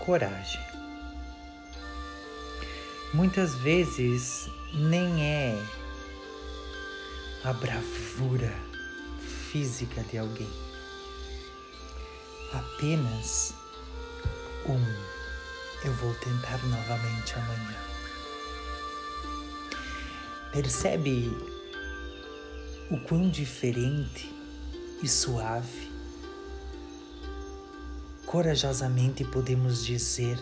coragem. Muitas vezes nem é a bravura física de alguém, apenas um. Eu vou tentar novamente amanhã. Percebe o quão diferente e suave corajosamente podemos dizer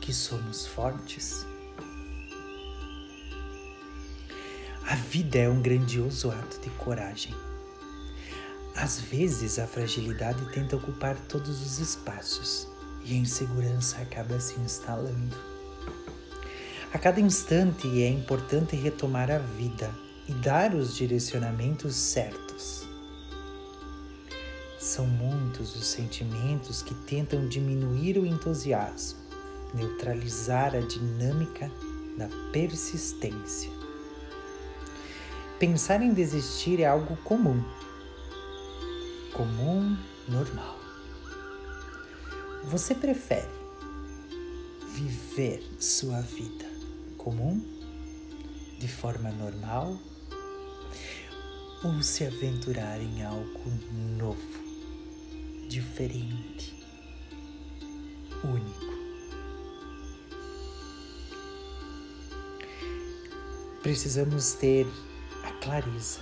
que somos fortes? A vida é um grandioso ato de coragem. Às vezes a fragilidade tenta ocupar todos os espaços e a insegurança acaba se instalando. A cada instante é importante retomar a vida e dar os direcionamentos certos. São muitos os sentimentos que tentam diminuir o entusiasmo, neutralizar a dinâmica da persistência. Pensar em desistir é algo comum, comum, normal. Você prefere viver sua vida comum, de forma normal, ou se aventurar em algo novo? Diferente, único. Precisamos ter a clareza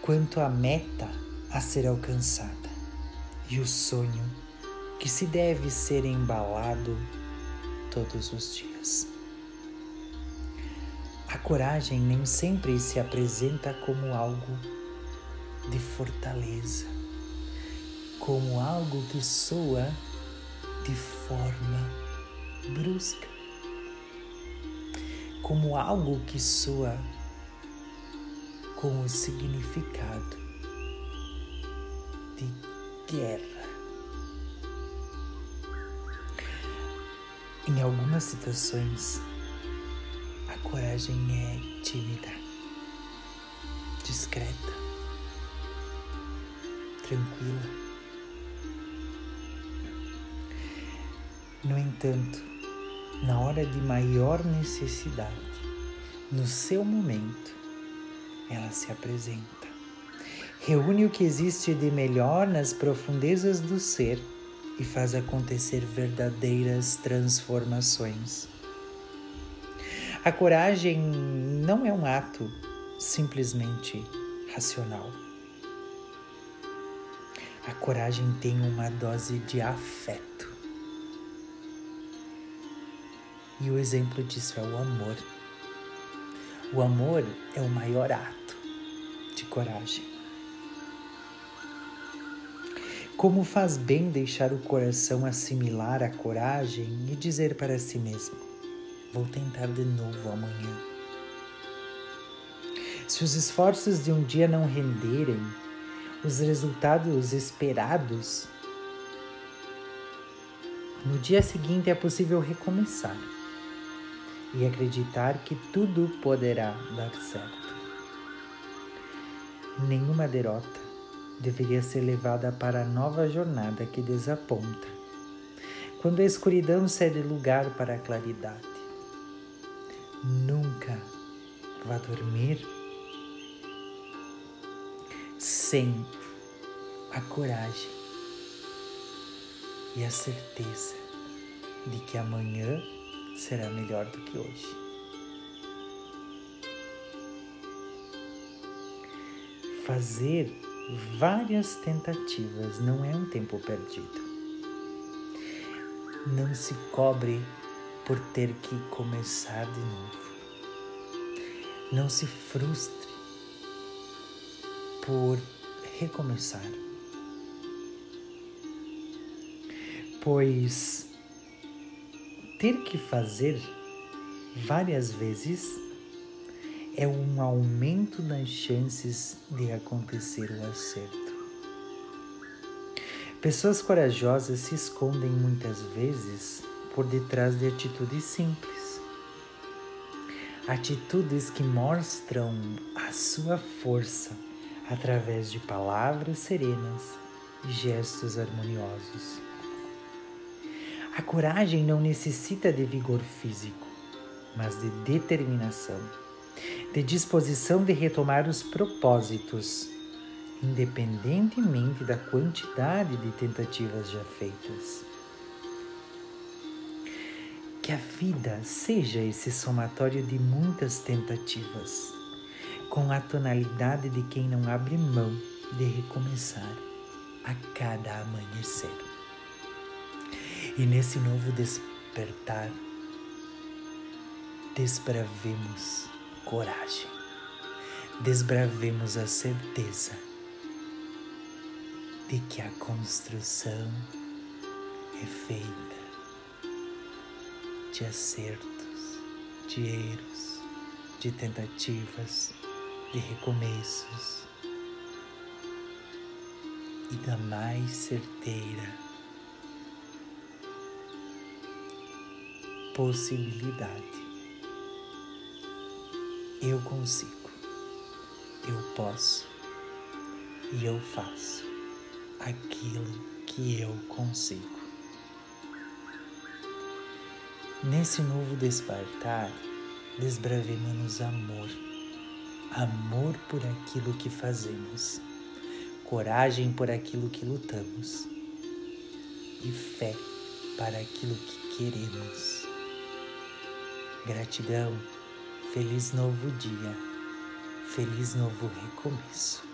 quanto à meta a ser alcançada e o sonho que se deve ser embalado todos os dias. A coragem nem sempre se apresenta como algo de fortaleza, como algo que soa de forma brusca, como algo que soa com o significado de guerra. Em algumas situações, a coragem é tímida, discreta tranquila. No entanto, na hora de maior necessidade, no seu momento, ela se apresenta. Reúne o que existe de melhor nas profundezas do ser e faz acontecer verdadeiras transformações. A coragem não é um ato simplesmente racional a coragem tem uma dose de afeto. E o exemplo disso é o amor. O amor é o maior ato de coragem. Como faz bem deixar o coração assimilar a coragem e dizer para si mesmo: Vou tentar de novo amanhã. Se os esforços de um dia não renderem, os resultados esperados, no dia seguinte é possível recomeçar e acreditar que tudo poderá dar certo. Nenhuma derrota deveria ser levada para a nova jornada que desaponta, quando a escuridão cede lugar para a claridade. Nunca vá dormir sem a coragem e a certeza de que amanhã será melhor do que hoje. Fazer várias tentativas não é um tempo perdido. Não se cobre por ter que começar de novo. Não se frustre por recomeçar. Pois ter que fazer várias vezes é um aumento nas chances de acontecer o acerto. Pessoas corajosas se escondem muitas vezes por detrás de atitudes simples. Atitudes que mostram a sua força através de palavras serenas e gestos harmoniosos. A coragem não necessita de vigor físico, mas de determinação, de disposição de retomar os propósitos, independentemente da quantidade de tentativas já feitas. Que a vida seja esse somatório de muitas tentativas, com a tonalidade de quem não abre mão de recomeçar a cada amanhecer. E nesse novo despertar, desbravemos coragem, desbravemos a certeza de que a construção é feita de acertos, de erros, de tentativas, de recomeços e da mais certeira possibilidade. Eu consigo, eu posso e eu faço aquilo que eu consigo. Nesse novo despertar, desbravemos amor, amor por aquilo que fazemos, coragem por aquilo que lutamos e fé para aquilo que queremos. Gratidão, feliz novo dia, feliz novo recomeço.